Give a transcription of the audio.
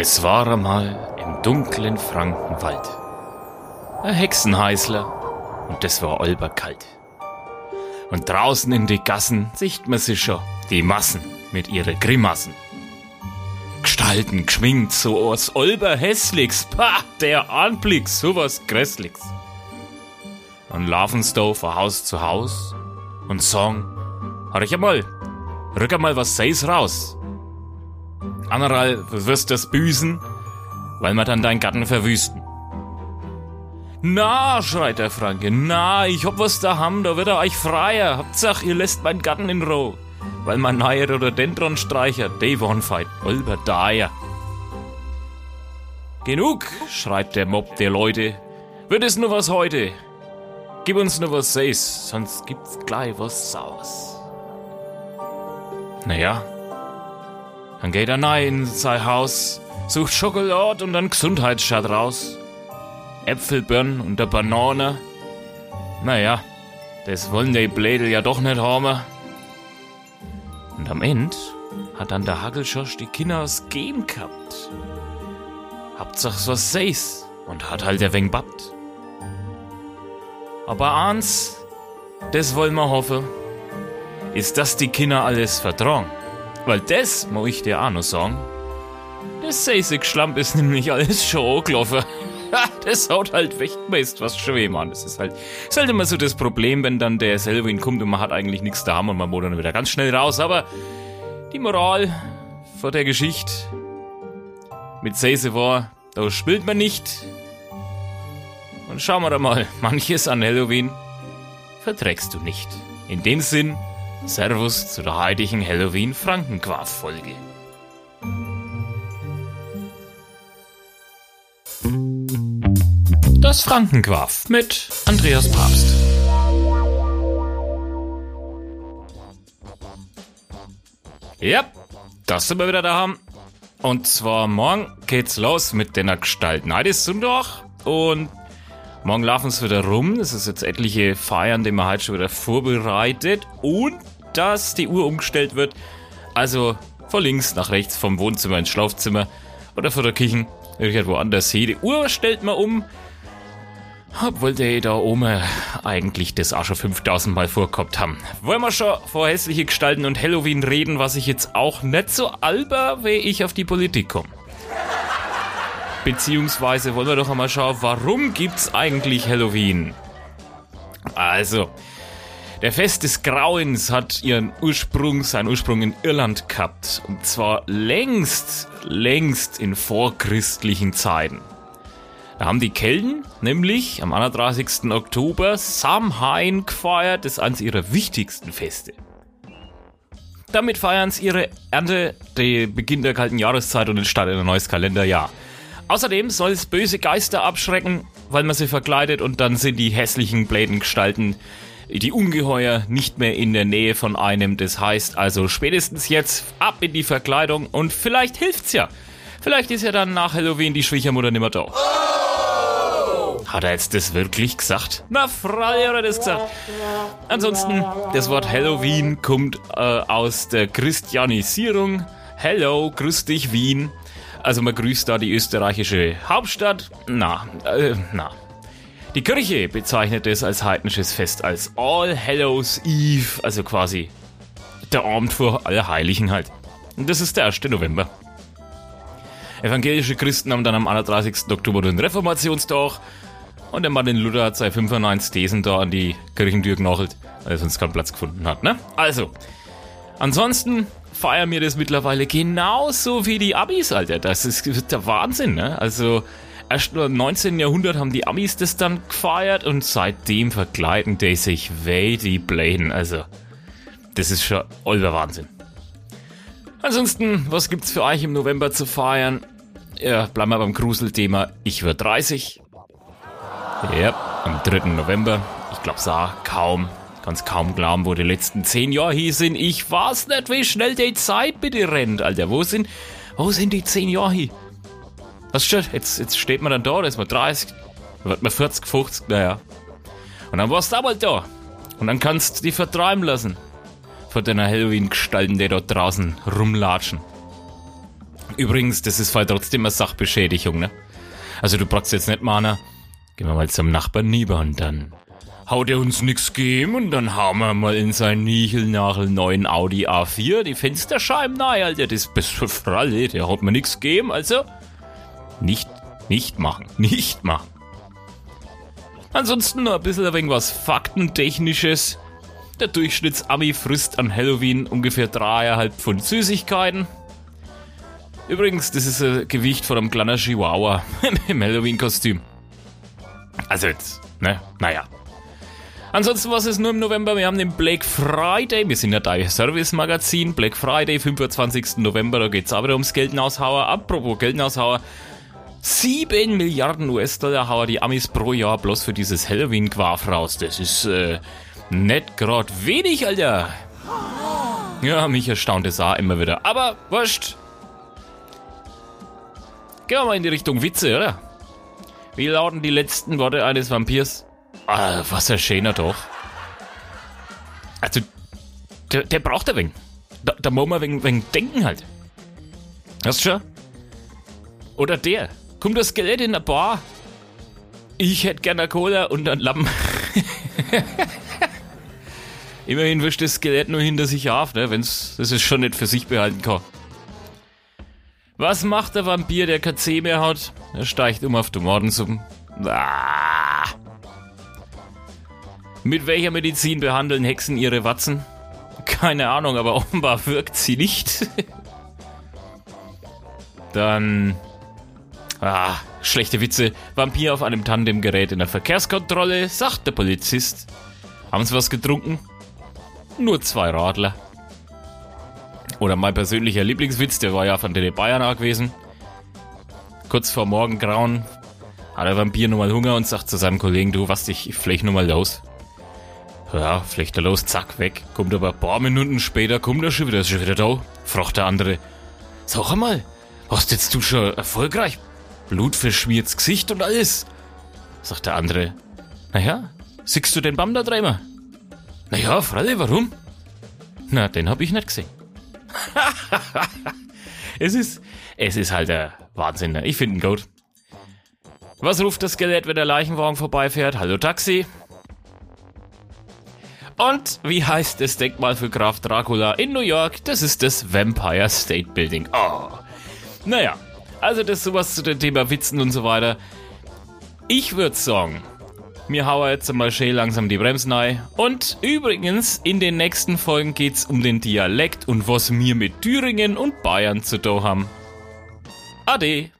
Es war einmal im dunklen Frankenwald. Ein Hexenheißler und das war olberkalt. Und draußen in die Gassen sieht man sich schon, die Massen mit ihren Grimassen. Gestalten geschminkt, so was olberhässlichs, pah, der Anblick, sowas grässlichs. Und laufen's da von Haus zu Haus und sagen, hör einmal, rück einmal was seis raus. Anderal wirst das büßen, weil wir dann deinen Gatten verwüsten. Na, schreit der Franke, na, ich hab was daheim, da wird er euch freier. Hauptsache, ihr lässt meinen Gatten in Ruhe. Weil mein neuer Rhododendron-Streicher, Devon fight, Olber daher. Genug, schreit der Mob der Leute. Wird es nur was heute? Gib uns nur was Seis, sonst gibt's gleich was Saus. Naja, dann geht er rein in sein Haus, sucht Schokolade und einen Gesundheitsschat raus. Äpfel, Birnen und der Banane. Naja, das wollen die Blädel ja doch nicht haben. Und am Ende hat dann der Hagelschosch die Kinder aus Gen gehabt. Hauptsache was seis und hat halt der wenig babt. Aber eins, das wollen wir hoffen, ist, dass die Kinder alles vertrauen. Weil das, muss ich dir auch noch sagen, das seisig Schlamp ist nämlich alles schon angelaufen. das haut halt weg, weißt was schwer, Mann. Das ist halt, ist halt immer so das Problem, wenn dann der selber kommt und man hat eigentlich nichts da und man muss dann wieder ganz schnell raus. Aber die Moral vor der Geschichte mit Seise war, da spielt man nicht. Und schauen wir da mal, manches an Halloween verträgst du nicht. In dem Sinn, Servus zu der Halloween Frankenquaff-Folge. Das Frankenquaff mit Andreas Papst. Ja, das sind wir wieder da. Und zwar morgen geht's los mit den Gestalten. Heute ist Sonntag und morgen laufen es wieder rum. Das ist jetzt etliche Feiern, die man heute schon wieder vorbereitet. Und dass die Uhr umgestellt wird. Also von links nach rechts, vom Wohnzimmer ins Schlafzimmer oder von der Küche irgendwo anders hin. Die Uhr stellt man um. Obwohl die da oben eigentlich das auch schon 5000 Mal vorgehabt haben. Wollen wir schon vor hässliche Gestalten und Halloween reden, was ich jetzt auch nicht so alber, wie ich auf die Politik komme. Beziehungsweise wollen wir doch einmal schauen, warum gibt's eigentlich Halloween? Also, der Fest des Grauens hat ihren Ursprung, seinen Ursprung in Irland gehabt. Und zwar längst, längst in vorchristlichen Zeiten. Da haben die Kelten nämlich am 31. Oktober Samhain gefeiert, das ist eines ihrer wichtigsten Feste. Damit feiern sie ihre Ernte, den Beginn der kalten Jahreszeit und den Start in ein neues Kalenderjahr. Außerdem soll es böse Geister abschrecken, weil man sie verkleidet und dann sind die hässlichen Blädengestalten die Ungeheuer nicht mehr in der Nähe von einem. Das heißt also spätestens jetzt ab in die Verkleidung und vielleicht hilft's ja. Vielleicht ist ja dann nach Halloween die Schwiegermutter nimmer da. Hat er jetzt das wirklich gesagt? Na, Frei hat er das gesagt. Ansonsten, das Wort Halloween kommt äh, aus der Christianisierung. Hello, grüß dich Wien. Also man grüßt da die österreichische Hauptstadt. Na, äh, na, die Kirche bezeichnet es als heidnisches Fest als All Hallows Eve, also quasi der Abend vor Allerheiligen halt. Und das ist der 1. November. Evangelische Christen haben dann am 31. Oktober den Reformationstag und der Martin Luther hat seine 95 Thesen da an die Kirchentür genachelt, weil er sonst keinen Platz gefunden hat, ne? Also, ansonsten feiern wir das mittlerweile genauso wie die Abis, Alter. Das ist der Wahnsinn, ne? Also, Erst im 19. Jahrhundert haben die Amis das dann gefeiert und seitdem verkleiden die sich way die Bladen. Also, das ist schon aller Wahnsinn. Ansonsten, was gibt's für euch im November zu feiern? Ja, bleiben wir beim Gruselthema. Ich werde 30. Ja, am 3. November. Ich glaub's auch kaum. Kann's kaum glauben, wo die letzten 10 Jahre hier sind. Ich weiß nicht, wie schnell die Zeit bitte rennt, Alter. Wo sind, wo sind die 10 Jahre hier? Was steht? Jetzt, jetzt steht man dann da, da ist man 30, dann wird man 40, 50, naja. Und dann warst du aber da. Und dann kannst du dich vertreiben lassen. Von deiner Halloween-Gestalten, die dort draußen rumlatschen. Übrigens, das ist halt trotzdem eine Sachbeschädigung, ne? Also du brauchst jetzt nicht mal, gehen wir mal zum Nachbarn lieber und dann haut er uns nix geben und dann hauen wir mal in seinen Nichelnachel neuen Audi A4 die Fensterscheiben nahe, Alter. Das ist für Fralle, der haut mir nix geben, also nicht, nicht machen, nicht machen. Ansonsten noch ein bisschen irgendwas Faktentechnisches. Der Durchschnittsami frisst an Halloween ungefähr dreieinhalb Pfund Süßigkeiten. Übrigens, das ist ein Gewicht von einem kleinen Chihuahua im Halloween-Kostüm. Also jetzt, ne? Naja. Ansonsten was ist nur im November? Wir haben den Black Friday. Wir sind ja da Service-Magazin. Black Friday, 25. November, da geht's aber ums Geldenaushauer. Apropos Geldenaushauer. 7 Milliarden US-Dollar hauen die Amis pro Jahr bloß für dieses Halloween-Quaf raus. Das ist, äh, nicht grad wenig, Alter. Ja, mich erstaunt es auch immer wieder. Aber wurscht. Gehen wir mal in die Richtung Witze, oder? Wie lauten die letzten Worte eines Vampirs? Ah, was ein schöner doch. Also, der, der braucht ein wenig. Da, da muss man ein wenig, denken halt. Hast du schon? Oder der. Kommt das Skelett in der Bar? Ich hätte gerne Cola und einen Lappen. Immerhin wischt das Skelett nur hinter sich auf, ne, wenn's das ist schon nicht für sich behalten kann. Was macht der Vampir, der KC mehr hat? Er steigt um auf Tomatensuppen. Ah. Mit welcher Medizin behandeln Hexen ihre Watzen? Keine Ahnung, aber offenbar wirkt sie nicht. Dann. Ah, schlechte Witze. Vampir auf einem Tandemgerät in der Verkehrskontrolle, sagt der Polizist. Haben Sie was getrunken? Nur zwei Radler. Oder mein persönlicher Lieblingswitz, der war ja von Tele Bayern auch gewesen. Kurz vor Morgengrauen hat der Vampir nochmal Hunger und sagt zu seinem Kollegen, du, was, ich flech nochmal los. Ja, flecht er los, zack, weg. Kommt aber ein paar Minuten später, kommt er schon wieder, ist schon wieder da. Fragt der andere, sag einmal, hast jetzt du schon erfolgreich blutverschmiertes Gesicht und alles? Sagt der andere, naja, siehst du den Baum da dreimal? Naja, Freunde, warum? Na, den hab ich nicht gesehen. es ist, es ist halt der Wahnsinn. Ne? Ich finde ihn gut. Was ruft das Skelett, wenn der Leichenwagen vorbeifährt? Hallo Taxi. Und wie heißt das Denkmal für Graf Dracula in New York? Das ist das Vampire State Building. Oh. Naja, also das sowas zu dem Thema Witzen und so weiter. Ich würde sagen, mir hauen jetzt mal schön langsam die Bremsen ein. Und übrigens, in den nächsten Folgen geht's um den Dialekt und was wir mit Thüringen und Bayern zu tun haben. Ade.